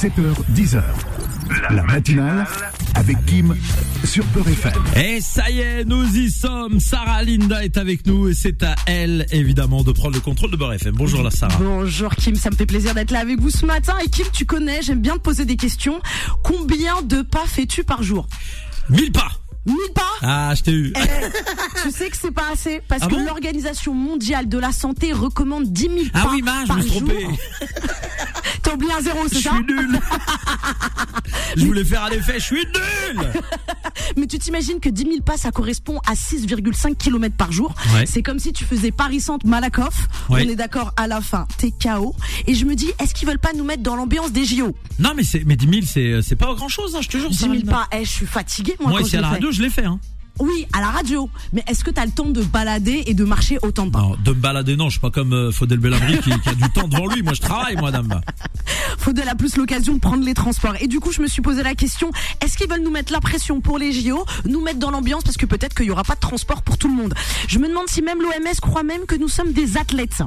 7h, 10h. La matinale avec Kim sur Peur FM. Et ça y est, nous y sommes. Sarah Linda est avec nous et c'est à elle, évidemment, de prendre le contrôle de Beurre FM. Bonjour la Sarah. Bonjour Kim, ça me fait plaisir d'être là avec vous ce matin. Et Kim, tu connais, j'aime bien te poser des questions. Combien de pas fais-tu par jour? 1000 pas 1000 pas? Ah, je t'ai eu. Eh, Tu sais que c'est pas assez parce Ah que bon? l'Organisation mondiale de la santé recommande 10 000 pas Ah oui, mince, je par me suis jour. Oublié un zéro, Je c'est ça suis nul. je voulais faire un effet, je suis nul. Mais tu t'imagines que 10 000 pas, ça correspond à 6,5 km par jour. Ouais. C'est comme si tu faisais Paris-Centre-Malakoff. Ouais. On est d'accord, à la fin, t'es KO. Et je me dis, est-ce qu'ils veulent pas nous mettre dans l'ambiance des JO Non, mais c'est, mais 10 000, c'est, c'est pas grand chose, hein, je te jure. 10 Sarah 000 Linda. pas, eh, je suis fatiguée, moi, Moi, ici je à la radio, je l'ai fait, hein. Oui, à la radio. Mais est-ce que t'as le temps de balader et de marcher autant de pas Non, de me balader, non, je suis pas comme euh, Faudel Belabri qui, qui a du temps devant lui. Moi, je travaille, moi, dame. Faudel a plus l'occasion de prendre les transports. Et du coup, je me suis posé la question, est-ce qu'ils veulent nous mettre la pression pour les JO, nous mettre dans l'ambiance parce que peut-être qu'il y aura pas de transport pour tout le monde? Je me demande si même l'OMS croit même que nous sommes des athlètes.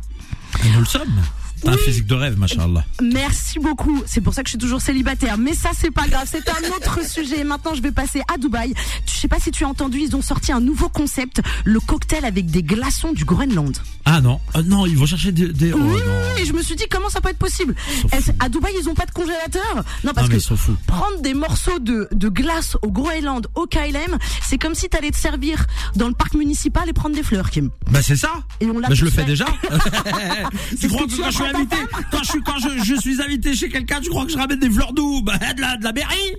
Et nous le sommes. T'as un Oui. physique de rêve, machallah. Merci beaucoup. C'est pour ça que je suis toujours célibataire. Mais ça, c'est pas grave. C'est un autre sujet. Maintenant, je vais passer à Dubaï. Je sais pas si tu as entendu, ils ont sorti un nouveau concept, le cocktail avec des glaçons du Groenland. Ah non, Euh, non, ils vont chercher des. des... Oh, oui, non. oui, oui, et je me suis dit comment ça peut être possible? À Dubaï, ils ont pas de congélateur? Non, parce mais que prendre des morceaux de, de glace au Groenland, au KLM, c'est comme si t'allais te servir dans le parc municipal et prendre des fleurs, Kim. Bah c'est ça. Et on l'a Bah, je le fais déjà. Tu crois que que, tu je quand je suis invité chez quelqu'un, tu crois que je ramène des fleurs d'où Bah de la de.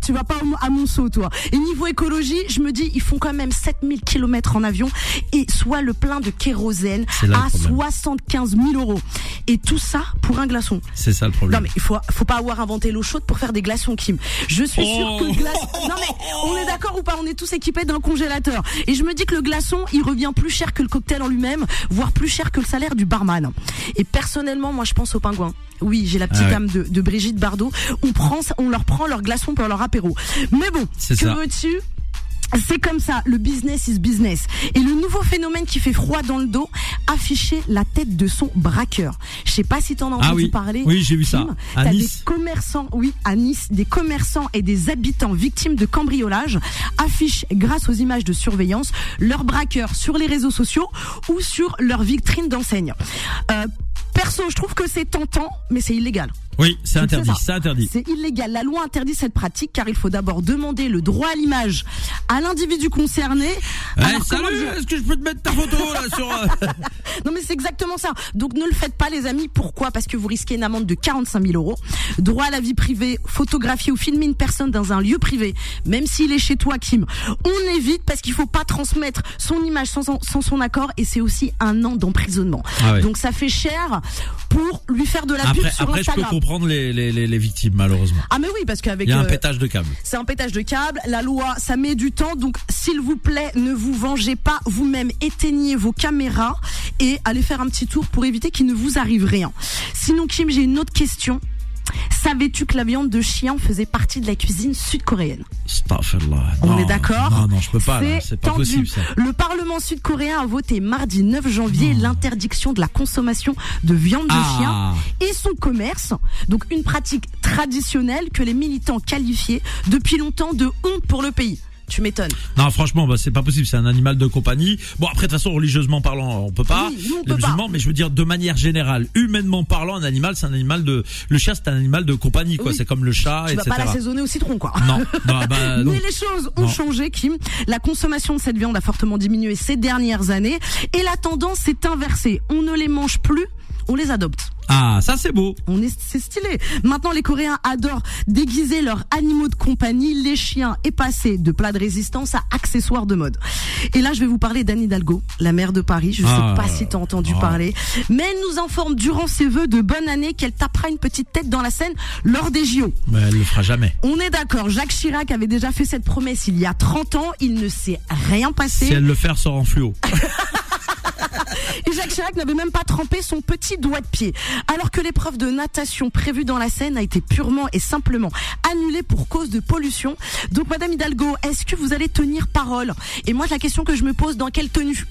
Tu vas pas à Monceau, toi. Et niveau écologie, je me dis, ils font quand même 7000 km en avion et soit le plein de kérosène à problème. 75 000 euros. Et tout ça pour un glaçon. C'est ça le problème. Non mais il faut faut pas avoir inventé l'eau chaude pour faire des glaçons Kim. Je suis Oh. sûre que le glaçon Non mais on est d'accord ou pas On est tous équipés d'un congélateur et je me dis que le glaçon, il revient plus cher que le cocktail en lui-même, voire plus cher que le salaire du barman. Et personnellement, moi je pense aux pingouins. Oui, j'ai la petite Ah ouais. âme de, de Brigitte Bardot. On prend on leur prend leur glaçon pour leur apéro. Mais bon, que veux-tu? C'est comme ça, le business is business. Et le nouveau phénomène qui fait froid dans le dos, afficher la tête de son braqueur. Je sais pas si t'en as Ah entendu oui. parler. Oui, j'ai vu ça. À T'as Nice. des commerçants, oui, à Nice, des commerçants et des habitants victimes de cambriolage affichent, grâce aux images de surveillance, leurs braqueurs sur les réseaux sociaux ou sur leur vitrine d'enseigne. Euh, perso, je trouve que c'est tentant, mais c'est illégal. Oui, c'est interdit, c'est interdit. C'est illégal. La loi interdit cette pratique car il faut d'abord demander le droit à l'image à l'individu concerné. Eh, Alors, salut, est-ce que je peux te mettre ta photo là sur euh, Non mais c'est exactement ça. Donc ne le faites pas les amis. Pourquoi? Parce que vous risquez une amende de 45 000 euros. Droit à la vie privée, photographier ou filmer une personne dans un lieu privé, même s'il est chez toi, Kim. On évite parce qu'il faut pas transmettre son image sans, son- sans son accord et c'est aussi un an d'emprisonnement. Ah ouais. Donc ça fait cher pour lui faire de la pub Après, sur après je peux Instagram. comprendre les, les, les, les victimes malheureusement. Ah mais oui parce qu'avec Il y a un euh, pétage de câble. c'est un pétage de câble. La loi, ça met du temps. Donc, s'il vous plaît, ne vous vengez pas vous-même. Éteignez vos caméras et allez faire un petit tour pour éviter qu'il ne vous arrive rien. Sinon, Kim, j'ai une autre question. Savais-tu que la viande de chien faisait partie de la cuisine sud-coréenne? On Non, est d'accord? Non, non, je peux pas. C'est pas tendu. possible ça. Le Parlement sud-coréen a voté mardi 9 janvier l'interdiction de la consommation de viande de Ah. chien et son commerce. Donc une pratique traditionnelle que les militants qualifiaient depuis longtemps de honte pour le pays. Tu m'étonnes. Non, franchement, bah, c'est pas possible. C'est un animal de compagnie. Bon, après, de toute façon, religieusement parlant, on peut pas. Oui, nous, on les peut pas. musulmans, mais je veux dire, de manière générale, humainement parlant, un animal, c'est un animal de, le chien, c'est un animal de compagnie, quoi. Oui. C'est comme le chat, Tu vas etc. pas l'assaisonner au citron, quoi. Non, non, bah, non. Mais les choses ont Non. changé, Kim. La consommation de cette viande a fortement diminué ces dernières années et la tendance s'est inversée. On ne les mange plus, on les adopte. Ah, ça, c'est beau. On est, c'est stylé. Maintenant, les Coréens adorent déguiser leurs animaux de compagnie. Les chiens est passé de plat de résistance à accessoires de mode. Et là, je vais vous parler d'Anne Hidalgo, la maire de Paris. Je Ah. sais pas si t'as entendu Ah. parler. Mais elle nous informe durant ses vœux de bonne année qu'elle tapera une petite tête dans la scène lors des JO. Mais elle le fera jamais. On est d'accord. Jacques Chirac avait déjà fait cette promesse il y a 30 ans. Il ne s'est rien passé. Si elle le fait, sort en fluo. Et Jacques Chirac n'avait même pas trempé son petit doigt de pied. Alors que l'épreuve de natation prévue dans la Seine a été purement et simplement annulée pour cause de pollution. Donc Madame Hidalgo, est-ce que vous allez tenir parole? Et moi la question que je me pose, dans quelle tenue?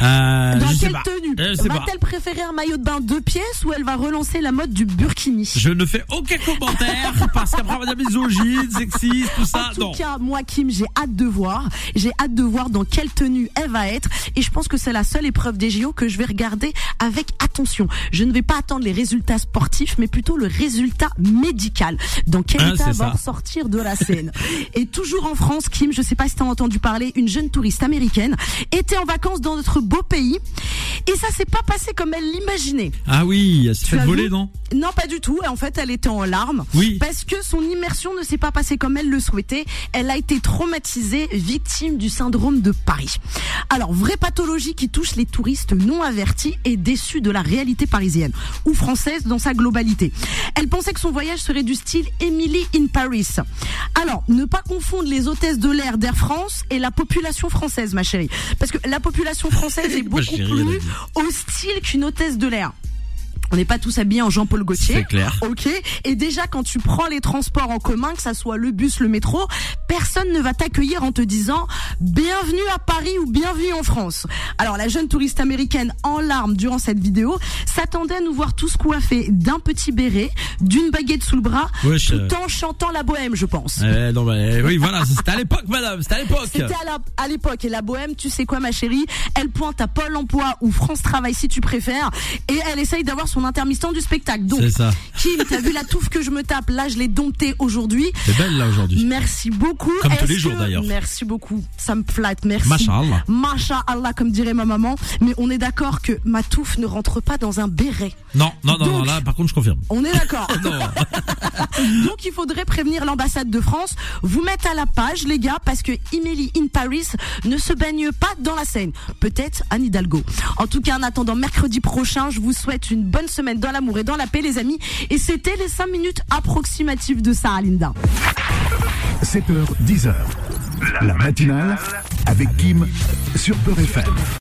Euh, Dans je sais quelle pas. tenue Euh, je sais pas. Va-t-elle préférer un maillot de bain deux pièces ou elle va relancer la mode du burkini? Je ne fais aucun commentaire parce qu'après on va dire misogyne, sexiste, tout ça. En tout non. cas, moi, Kim, j'ai hâte de voir. J'ai hâte de voir dans quelle tenue elle va être. Et je pense que c'est la seule épreuve des JO que je vais regarder avec attention. Je ne vais pas attendre les résultats sportifs, mais plutôt le résultat médical. Dans quel Ah, état va ressortir de la scène? Et toujours en France, Kim, je sais pas si t'as entendu parler, une jeune touriste américaine était en vacances dans notre beau pays. Et ça s'est pas passé comme elle l'imaginait. Ah oui, elle s'est Tu fait voler, non? Non, pas du tout. En fait, elle était en larmes. Oui. Parce que son immersion ne s'est pas passée comme elle le souhaitait. Elle a été traumatisée, victime du syndrome de Paris. Alors, vraie pathologie qui touche les touristes non avertis et déçus de la réalité parisienne, ou française dans sa globalité. Elle pensait que son voyage serait du style Emily in Paris. Alors, ne pas confondre les hôtesses de l'air d'Air France et la population française, ma chérie. Parce que la population française est beaucoup plus hostile qu'une hôtesse de l'air. On n'est pas tous habillés en Jean-Paul Gaultier. C'est clair. Ok. Et déjà, quand tu prends les transports en commun, que ça soit le bus, le métro, personne ne va t'accueillir en te disant bienvenue à Paris ou bienvenue en France. Alors, la jeune touriste américaine en larmes durant cette vidéo s'attendait à nous voir tous coiffés d'un petit béret, d'une baguette sous le bras, euh. tout en chantant la bohème, je pense. Eh, non, mais, oui, voilà, c'était à l'époque, madame, c'était à l'époque. C'était à l'époque et la bohème, tu sais quoi ma chérie, elle pointe à Pôle Emploi ou France Travail si tu préfères et elle essaye d'avoir son intermittent du spectacle. Donc ça. Kim, t'as vu la touffe que je me tape Là, je l'ai domptée aujourd'hui. C'est belle, là, aujourd'hui. Merci beaucoup. Comme tous les jours, que- d'ailleurs. Merci beaucoup. Ça me flatte. Merci. Masha'Allah. Masha'Allah, comme dirait ma maman. Mais on est d'accord que ma touffe ne rentre pas dans un béret. Non, non, non, non, Donc- là, par contre, je confirme. On est d'accord. Non. Donc il faudrait prévenir l'ambassade de France, vous mettre à la page les gars parce que Emily in Paris ne se baigne pas dans la Seine. Peut-être Anne Hidalgo. En tout cas en attendant mercredi prochain, je vous souhaite une bonne semaine dans l'amour et dans la paix les amis. Et c'était les 5 minutes approximatives de Sarah Linda. 7h, 10h. La matinale avec Kim sur Peur FM.